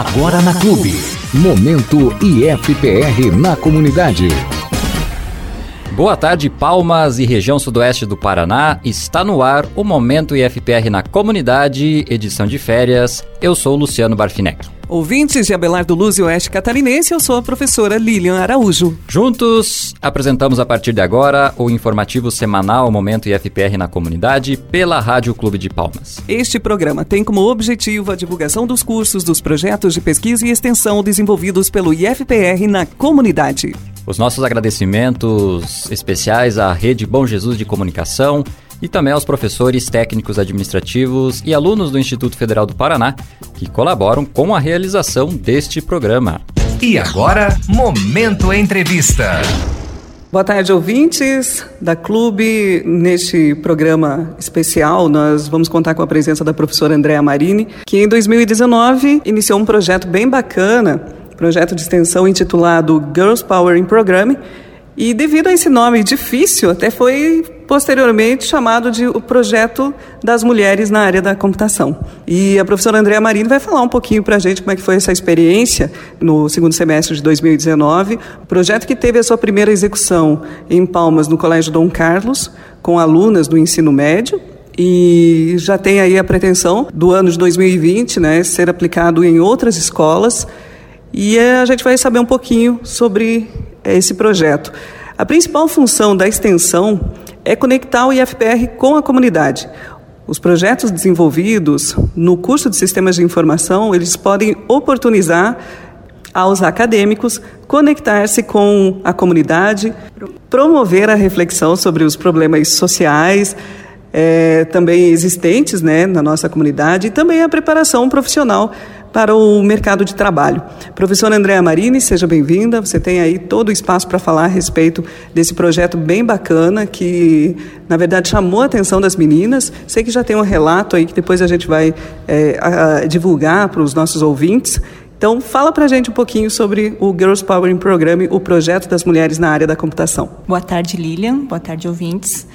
Agora na Clube. Momento IFPR na comunidade. Boa tarde, Palmas e região sudoeste do Paraná. Está no ar o Momento IFPR na comunidade, edição de férias. Eu sou Luciano Barfinec. Ouvintes de Abelardo Luz e Oeste Catarinense, eu sou a professora Lilian Araújo. Juntos, apresentamos a partir de agora o informativo semanal Momento IFPR na comunidade pela Rádio Clube de Palmas. Este programa tem como objetivo a divulgação dos cursos, dos projetos de pesquisa e extensão desenvolvidos pelo IFPR na comunidade. Os nossos agradecimentos especiais à Rede Bom Jesus de Comunicação e também aos professores técnicos administrativos e alunos do Instituto Federal do Paraná que colaboram com a realização deste programa. E agora, Momento Entrevista. Boa tarde, ouvintes da Clube. Neste programa especial, nós vamos contar com a presença da professora Andréa Marini, que em 2019 iniciou um projeto bem bacana, projeto de extensão intitulado Girls Power in Programming, e devido a esse nome difícil, até foi posteriormente chamado de o Projeto das Mulheres na área da computação. E a professora Andréa Marini vai falar um pouquinho para a gente como é que foi essa experiência no segundo semestre de 2019. O projeto que teve a sua primeira execução em Palmas, no Colégio Dom Carlos, com alunas do ensino médio, e já tem aí a pretensão do ano de 2020, né, ser aplicado em outras escolas. E a gente vai saber um pouquinho sobre esse projeto. A principal função da extensão é conectar o IFPR com a comunidade. Os projetos desenvolvidos no curso de Sistemas de Informação, eles podem oportunizar aos acadêmicos conectar-se com a comunidade, promover a reflexão sobre os problemas sociais, é, também existentes né, na nossa comunidade e também a preparação profissional para o mercado de trabalho. Professora Andréa Marini, seja bem-vinda. Você tem aí todo o espaço para falar a respeito desse projeto bem bacana que, na verdade, chamou a atenção das meninas. Sei que já tem um relato aí que depois a gente vai é, a, divulgar para os nossos ouvintes. Então, fala para a gente um pouquinho sobre o Girls Power in Program, o projeto das mulheres na área da computação. Boa tarde, Lilian. Boa tarde, ouvintes.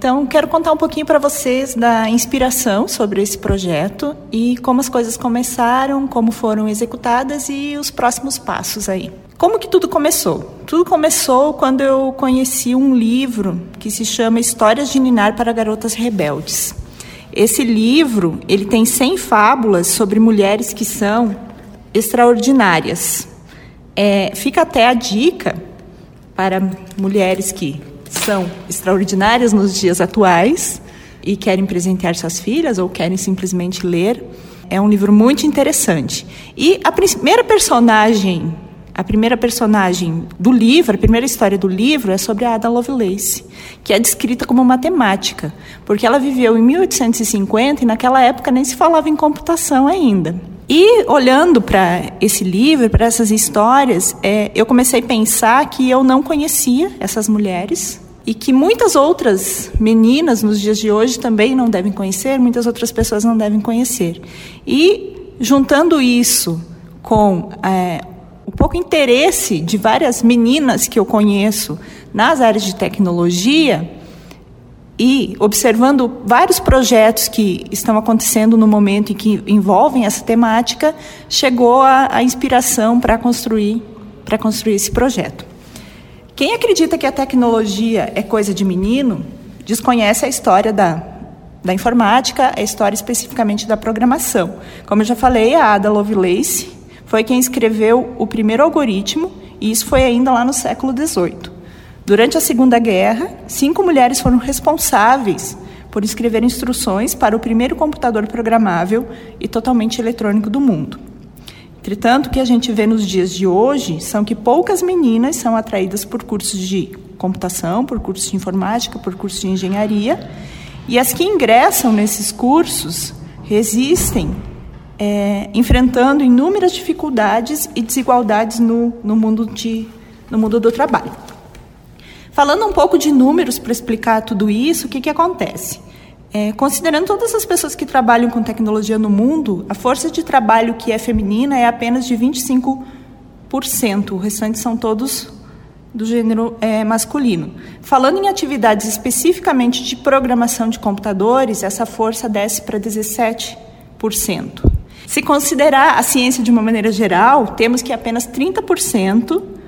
Então, quero contar um pouquinho para vocês da inspiração sobre esse projeto e como as coisas começaram, como foram executadas e os próximos passos aí. Como que tudo começou? Tudo começou quando eu conheci um livro que se chama Histórias de Ninar para Garotas Rebeldes. Esse livro, ele tem 100 fábulas sobre mulheres que são extraordinárias. É, fica até a dica para mulheres que são extraordinárias nos dias atuais e querem presentear suas filhas ou querem simplesmente ler. É um livro muito interessante. E a primeira personagem, a primeira personagem do livro, a primeira história do livro é sobre a Ada Lovelace, que é descrita como matemática, porque ela viveu em 1850 e naquela época nem se falava em computação ainda. E olhando para esse livro, para essas histórias, é, eu comecei a pensar que eu não conhecia essas mulheres e que muitas outras meninas nos dias de hoje também não devem conhecer, muitas outras pessoas não devem conhecer. E juntando isso com é, o pouco interesse de várias meninas que eu conheço nas áreas de tecnologia, e observando vários projetos que estão acontecendo no momento e que envolvem essa temática, chegou a, a inspiração para construir para construir esse projeto. Quem acredita que a tecnologia é coisa de menino, desconhece a história da, da informática, a história especificamente da programação. Como eu já falei, a Ada Lovelace foi quem escreveu o primeiro algoritmo, e isso foi ainda lá no século XVIII. Durante a Segunda Guerra, cinco mulheres foram responsáveis por escrever instruções para o primeiro computador programável e totalmente eletrônico do mundo. Entretanto, o que a gente vê nos dias de hoje são que poucas meninas são atraídas por cursos de computação, por cursos de informática, por cursos de engenharia, e as que ingressam nesses cursos resistem é, enfrentando inúmeras dificuldades e desigualdades no, no, mundo de, no mundo do trabalho. Falando um pouco de números para explicar tudo isso, o que, que acontece? É, considerando todas as pessoas que trabalham com tecnologia no mundo, a força de trabalho que é feminina é apenas de 25%. O restante são todos do gênero é, masculino. Falando em atividades especificamente de programação de computadores, essa força desce para 17%. Se considerar a ciência de uma maneira geral, temos que apenas 30%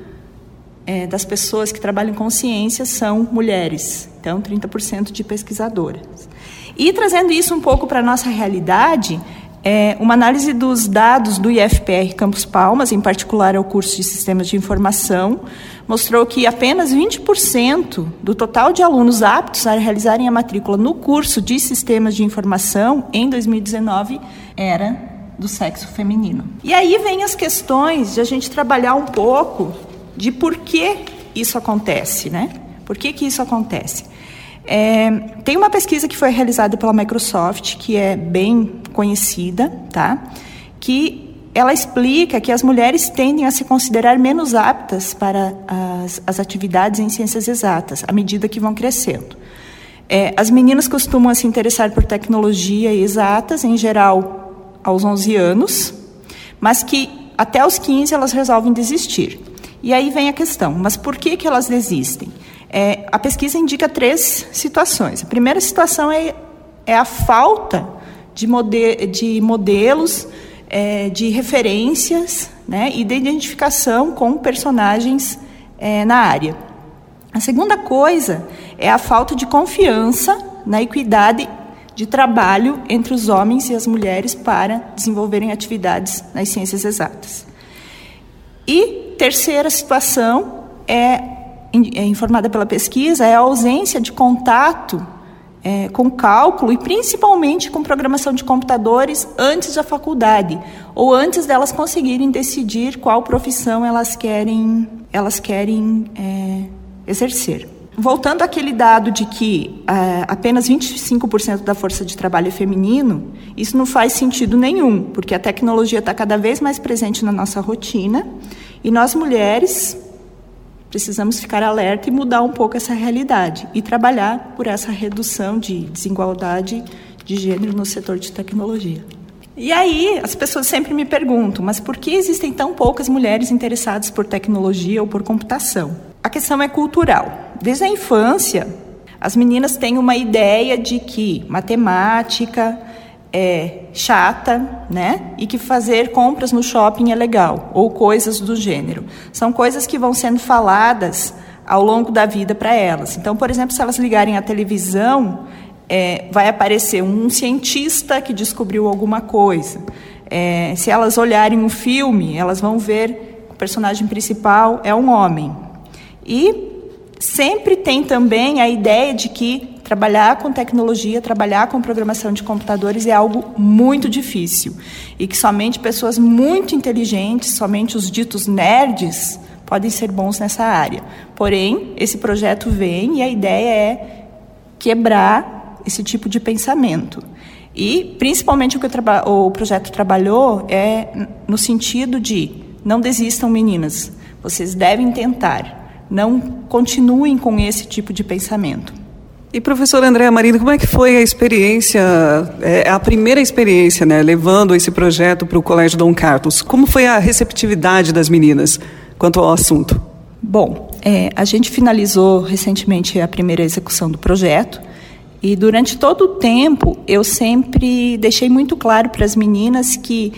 é, das pessoas que trabalham com ciência são mulheres. Então, 30% de pesquisadoras. E trazendo isso um pouco para a nossa realidade, é, uma análise dos dados do IFPR Campus Palmas, em particular ao curso de Sistemas de Informação, mostrou que apenas 20% do total de alunos aptos a realizarem a matrícula no curso de Sistemas de Informação em 2019 era do sexo feminino. E aí vem as questões de a gente trabalhar um pouco de por que isso acontece, né? Por que, que isso acontece? É, tem uma pesquisa que foi realizada pela Microsoft, que é bem conhecida, tá? Que ela explica que as mulheres tendem a se considerar menos aptas para as, as atividades em ciências exatas, à medida que vão crescendo. É, as meninas costumam se interessar por tecnologia e exatas, em geral, aos 11 anos, mas que até os 15 elas resolvem desistir. E aí vem a questão, mas por que, que elas desistem? É, a pesquisa indica três situações. A primeira situação é, é a falta de, mode de modelos, é, de referências né, e de identificação com personagens é, na área. A segunda coisa é a falta de confiança na equidade de trabalho entre os homens e as mulheres para desenvolverem atividades nas ciências exatas. E terceira situação é, é informada pela pesquisa é a ausência de contato é, com cálculo e principalmente com programação de computadores antes da faculdade ou antes delas conseguirem decidir qual profissão elas querem elas querem é, exercer. Voltando àquele dado de que uh, apenas 25% da força de trabalho é feminino, isso não faz sentido nenhum, porque a tecnologia está cada vez mais presente na nossa rotina e nós mulheres precisamos ficar alerta e mudar um pouco essa realidade e trabalhar por essa redução de desigualdade de gênero no setor de tecnologia. E aí, as pessoas sempre me perguntam, mas por que existem tão poucas mulheres interessadas por tecnologia ou por computação? A questão é cultural. Desde a infância, as meninas têm uma ideia de que matemática é chata, né? E que fazer compras no shopping é legal, ou coisas do gênero. São coisas que vão sendo faladas ao longo da vida para elas. Então, por exemplo, se elas ligarem a televisão, é, vai aparecer um cientista que descobriu alguma coisa. É, se elas olharem um filme, elas vão ver que o personagem principal é um homem. E sempre tem também a ideia de que trabalhar com tecnologia, trabalhar com programação de computadores é algo muito difícil e que somente pessoas muito inteligentes, somente os ditos nerds, podem ser bons nessa área. Porém, esse projeto vem e a ideia é quebrar esse tipo de pensamento. E, principalmente, o que o, projeto trabalhou é no sentido de não desistam, meninas, vocês devem tentar não continuem com esse tipo de pensamento. E professora Andréa Marino, como é que foi a experiência, é, a primeira experiência, né, levando esse projeto para o Colégio Dom Carlos? Como foi a receptividade das meninas quanto ao assunto? Bom, é, a gente finalizou recentemente a primeira execução do projeto e durante todo o tempo eu sempre deixei muito claro para as meninas que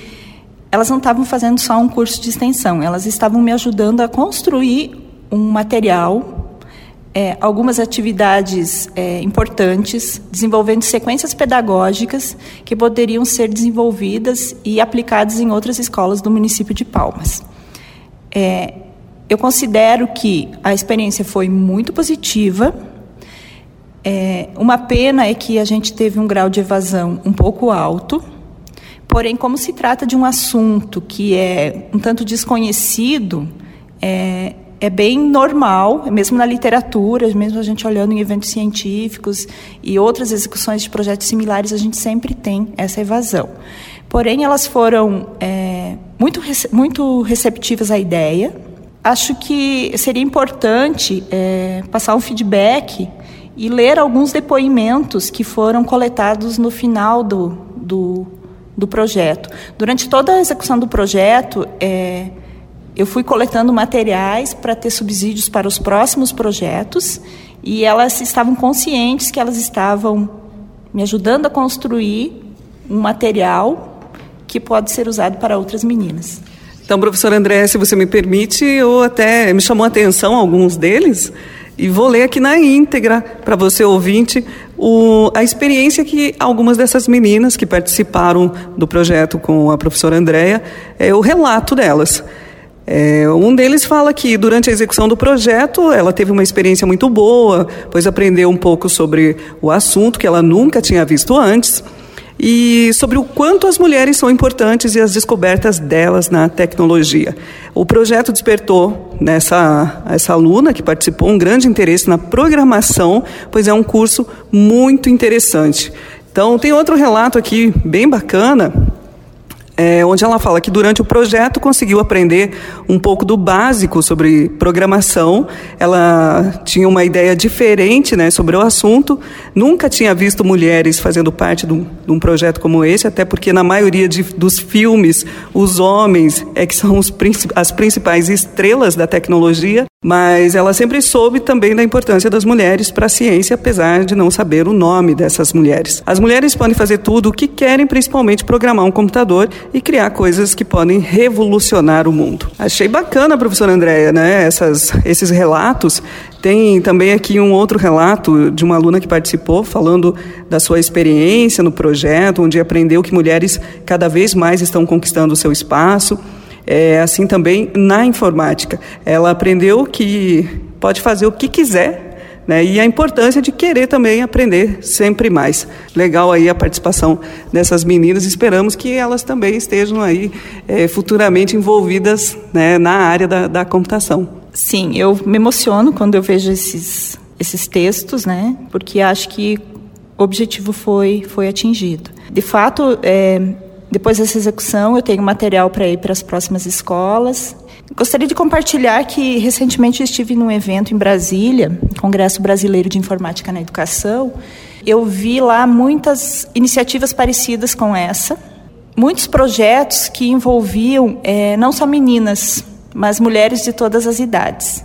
elas não estavam fazendo só um curso de extensão, elas estavam me ajudando a construir um material, é, algumas atividades é, importantes, desenvolvendo sequências pedagógicas que poderiam ser desenvolvidas e aplicadas em outras escolas do município de Palmas. É, eu considero que a experiência foi muito positiva. É, uma pena é que a gente teve um grau de evasão um pouco alto, porém, como se trata de um assunto que é um tanto desconhecido, é, é bem normal, mesmo na literatura, mesmo a gente olhando em eventos científicos e outras execuções de projetos similares, a gente sempre tem essa evasão. Porém, elas foram é, muito, muito receptivas à ideia. Acho que seria importante é, passar um feedback e ler alguns depoimentos que foram coletados no final do, do, do projeto. Durante toda a execução do projeto, é, eu fui coletando materiais para ter subsídios para os próximos projetos e elas estavam conscientes que elas estavam me ajudando a construir um material que pode ser usado para outras meninas. Então, professor André, se você me permite, eu até me chamou a atenção alguns deles e vou ler aqui na íntegra para você ouvinte o, a experiência que algumas dessas meninas que participaram do projeto com a professora Andréia, é o relato delas. É, um deles fala que durante a execução do projeto ela teve uma experiência muito boa, pois aprendeu um pouco sobre o assunto que ela nunca tinha visto antes e sobre o quanto as mulheres são importantes e as descobertas delas na tecnologia. O projeto despertou nessa essa aluna que participou um grande interesse na programação, pois é um curso muito interessante. Então, tem outro relato aqui bem bacana é, onde ela fala que durante o projeto conseguiu aprender um pouco do básico sobre programação. Ela tinha uma ideia diferente né, sobre o assunto, nunca tinha visto mulheres fazendo parte de um, de um projeto como esse, até porque na maioria de, dos filmes os homens é que são os, as principais estrelas da tecnologia. Mas ela sempre soube também da importância das mulheres para a ciência, apesar de não saber o nome dessas mulheres. As mulheres podem fazer tudo o que querem, principalmente programar um computador e criar coisas que podem revolucionar o mundo. Achei bacana, professora Andréia, né? Essas, esses relatos. Tem também aqui um outro relato de uma aluna que participou, falando da sua experiência no projeto, onde aprendeu que mulheres cada vez mais estão conquistando o seu espaço. É, assim também na informática. Ela aprendeu que pode fazer o que quiser né? E a importância de querer também aprender sempre mais. Legal aí a participação dessas meninas. Esperamos que elas também estejam aí é, futuramente envolvidas né, na área da, da computação. Sim, eu me emociono quando eu vejo esses, esses textos, né? Porque acho que o objetivo foi, foi atingido. De fato, é, depois dessa execução, eu tenho material para ir para as próximas escolas. Gostaria de compartilhar que recentemente estive num evento em Brasília, Congresso Brasileiro de Informática na Educação. Eu vi lá muitas iniciativas parecidas com essa, muitos projetos que envolviam é, não só meninas, mas mulheres de todas as idades.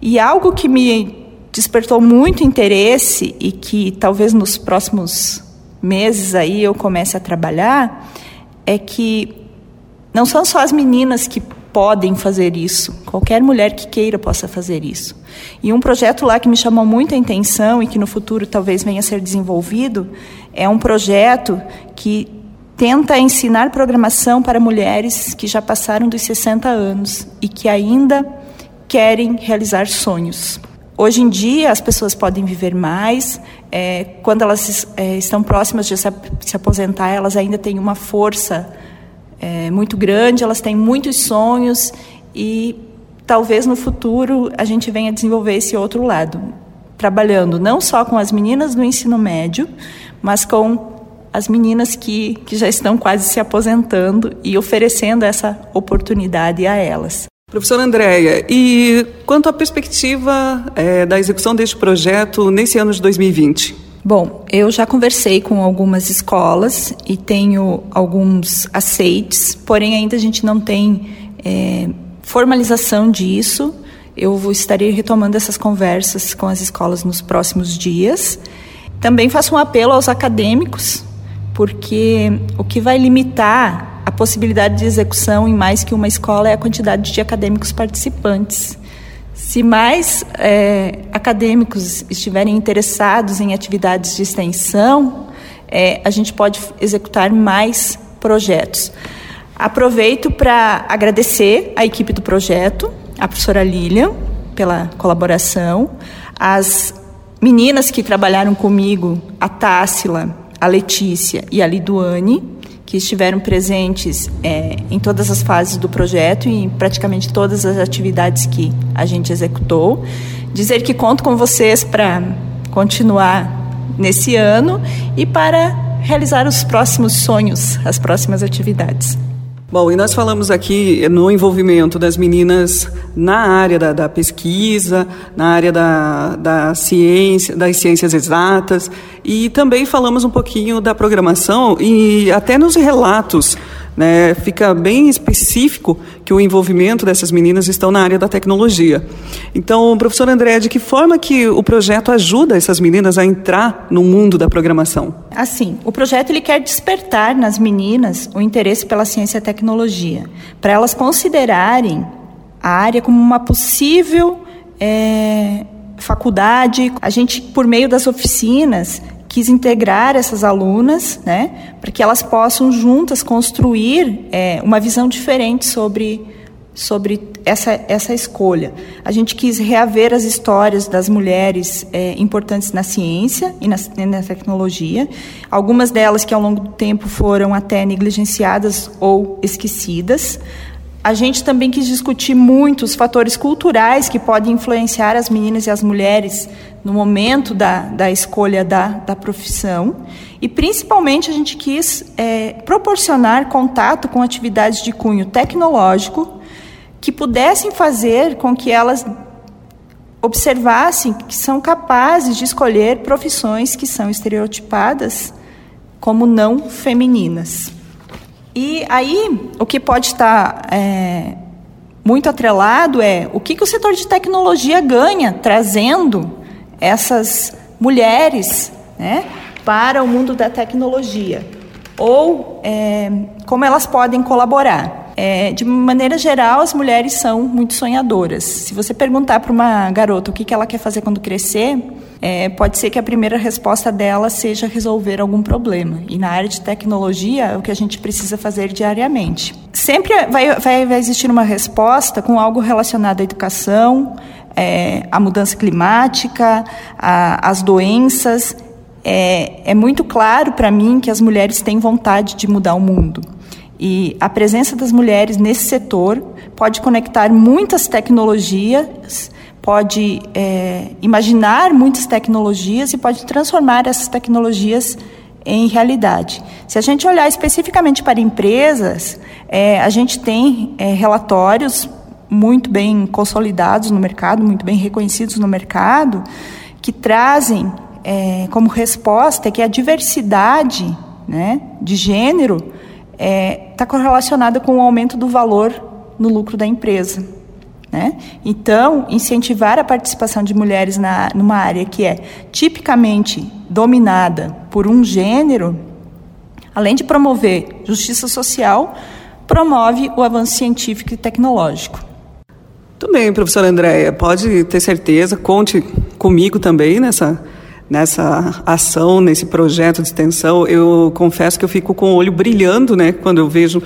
E algo que me despertou muito interesse e que talvez nos próximos meses aí eu comece a trabalhar é que não são só as meninas que podem fazer isso, qualquer mulher que queira possa fazer isso. E um projeto lá que me chamou muito a atenção e que no futuro talvez venha a ser desenvolvido é um projeto que tenta ensinar programação para mulheres que já passaram dos 60 anos e que ainda querem realizar sonhos. Hoje em dia, as pessoas podem viver mais. É, quando elas é, estão próximas de se, se, aposentar, elas ainda têm uma força é, muito grande, elas têm muitos sonhos e talvez no futuro a gente venha desenvolver esse outro lado, trabalhando não só com as meninas do ensino médio, mas com as meninas que, que já estão quase se aposentando e oferecendo essa oportunidade a elas. Professora Andréia, e quanto à perspectiva é, da execução deste projeto nesse ano de 2020? Bom, eu já conversei com algumas escolas e tenho alguns aceites, porém ainda a gente não tem é, formalização disso. Eu estarei retomando essas conversas com as escolas nos próximos dias. Também faço um apelo aos acadêmicos, porque o que vai limitar a possibilidade de execução em mais que uma escola é a quantidade de acadêmicos participantes. Se mais é, acadêmicos estiverem interessados em atividades de extensão, é, a gente pode executar mais projetos. Aproveito para agradecer a equipe do projeto, a professora Lilian, pela colaboração, as meninas que trabalharam comigo, a Tássila, a Letícia e a Liduane, que estiveram presentes é, em todas as fases do projeto e em praticamente todas as atividades que a gente executou. Dizer que conto com vocês para continuar nesse ano e para realizar os próximos sonhos, as próximas atividades. Bom, e nós falamos aqui no envolvimento das meninas na área da, da pesquisa, na área da, da, ciência, das ciências exatas, e também falamos um pouquinho da programação e até nos relatos né, fica bem específico que o envolvimento dessas meninas estão na área da tecnologia. Então, professor André, de que forma que o projeto ajuda essas meninas a entrar no mundo da programação? Assim, o projeto ele quer despertar nas meninas o interesse pela ciência e tecnologia, para elas considerarem a área como uma possível é, faculdade. A gente, por meio das oficinas, quis integrar essas alunas, né, para que elas possam juntas construir é, uma visão diferente sobre sobre essa, essa escolha. A gente quis reaver as histórias das mulheres é, importantes na ciência e na, na, tecnologia, algumas delas que ao longo do tempo foram até negligenciadas ou esquecidas. A gente também quis discutir muito os fatores culturais que podem influenciar as meninas e as mulheres no momento da, da escolha da, da profissão. E, principalmente, a gente quis é, proporcionar contato com atividades de cunho tecnológico que pudessem fazer com que elas observassem que são capazes de escolher profissões que são estereotipadas como não femininas. E aí, o que pode estar é, muito atrelado é o que, que o setor de tecnologia ganha trazendo essas mulheres né, para o mundo da tecnologia, ou é, como elas podem colaborar. É, de maneira geral, as mulheres são muito sonhadoras. Se você perguntar para uma garota o que, que ela quer fazer quando crescer, é, pode ser que a primeira resposta dela seja resolver algum problema. E na área de tecnologia é o que a gente precisa fazer diariamente. Sempre vai, vai, vai existir uma resposta com algo relacionado à educação, é, à mudança climática, a, às doenças. É, é muito claro para mim que as mulheres têm vontade de mudar o mundo. E a presença das mulheres nesse setor pode conectar muitas tecnologias, pode é, imaginar muitas tecnologias e pode transformar essas tecnologias em realidade. Se a gente olhar especificamente para empresas, é, a gente tem é, relatórios muito bem consolidados no mercado, muito bem reconhecidos no mercado, que trazem é, como resposta que a diversidade né, de gênero está é, correlacionada com o aumento do valor no lucro da empresa. Né? Então, incentivar a participação de mulheres na, numa área que é tipicamente dominada por um gênero, além de promover justiça social, promove o avanço científico e tecnológico. Tudo bem, professora Andréia, pode ter certeza, conte comigo também nessa nessa ação, nesse projeto de extensão, eu confesso que eu fico com o olho brilhando, né, quando eu vejo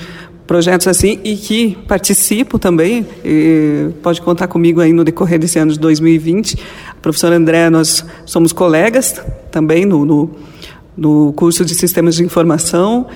projetos assim e que participo também. pode contar comigo aí no decorrer desse ano de 2020. Professor André, nós somos colegas também no, no, no curso de Sistemas de Informação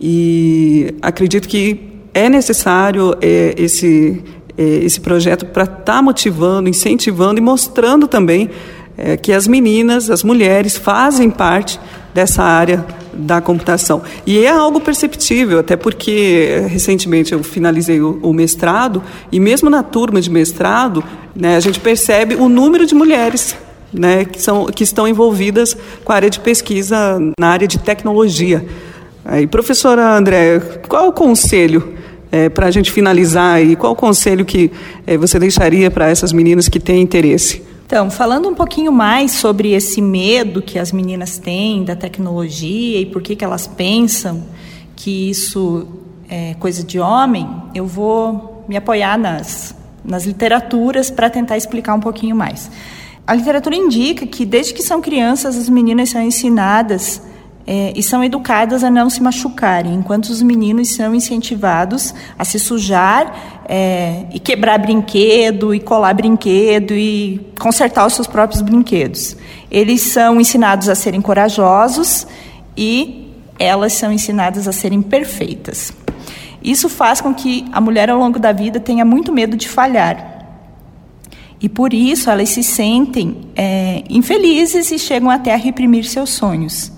e acredito que é necessário é, esse é, esse projeto para estar tá motivando, incentivando e mostrando também é, que as meninas, as mulheres, fazem parte dessa área da computação. E é algo perceptível, até porque recentemente eu finalizei o, o mestrado, e mesmo na turma de mestrado, né, a gente percebe o número de mulheres né, que, são, que estão envolvidas com a área de pesquisa na área de tecnologia. Aí, professora André, qual o conselho é, para a gente finalizar e qual o conselho que é, você deixaria para essas meninas que têm interesse? Então, falando um pouquinho mais sobre esse medo que as meninas têm da tecnologia e por que, que elas pensam que isso é coisa de homem, eu vou me apoiar nas, nas literaturas para tentar explicar um pouquinho mais. A literatura indica que desde que são crianças as meninas são ensinadas é, e são educadas a não se machucarem, enquanto os meninos são incentivados a se sujar é, e quebrar brinquedo, e colar brinquedo, e consertar os seus próprios brinquedos. Eles são ensinados a serem corajosos e elas são ensinadas a serem perfeitas. Isso faz com que a mulher, ao longo da vida, tenha muito medo de falhar. E por isso elas se sentem é, infelizes e chegam até a reprimir seus sonhos.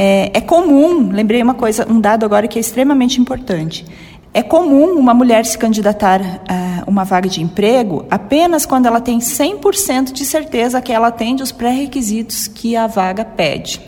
É, é comum, lembrei uma coisa, um dado agora que é extremamente importante. É comum uma mulher se candidatar a uma vaga de emprego apenas quando ela tem 100% de certeza que ela atende os pré-requisitos que a vaga pede.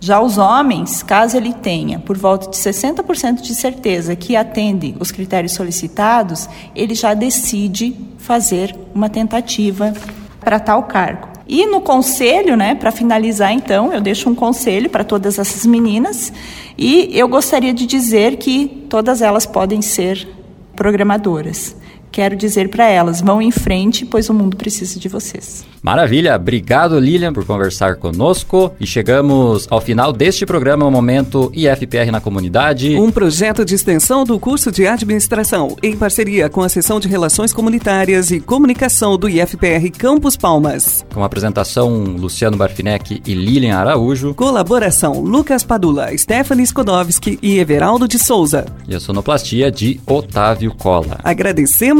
Já os homens, caso ele tenha por volta de 60% de certeza que atende os critérios solicitados, ele já decide fazer uma tentativa para tal cargo. E no conselho, né, para finalizar então, eu deixo um conselho para todas essas meninas. E eu gostaria de dizer que todas elas podem ser programadoras quero dizer para elas: vão em frente, pois o mundo precisa de vocês. Maravilha, obrigado Lilian por conversar conosco e chegamos ao final deste programa, o momento IFPR na comunidade. Um projeto de extensão do curso de administração em parceria com a seção de relações comunitárias e comunicação do IFPR Campus Palmas. Com a apresentação Luciano Barfinec e Lilian Araújo. Colaboração Lucas Padula, Stephanie Skodowski e Everaldo de Souza. E a sonoplastia de Otávio Cola.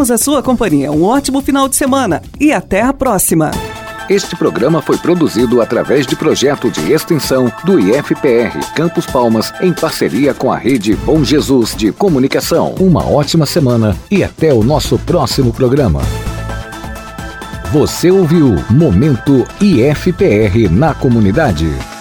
Agradecemos a sua companhia. Um ótimo final de semana e até a próxima. Este programa foi produzido através de projeto de extensão do IFPR Campos Palmas em parceria com a Rede Bom Jesus de Comunicação. Uma ótima semana e até o nosso próximo programa. Você ouviu Momento IFPR na comunidade.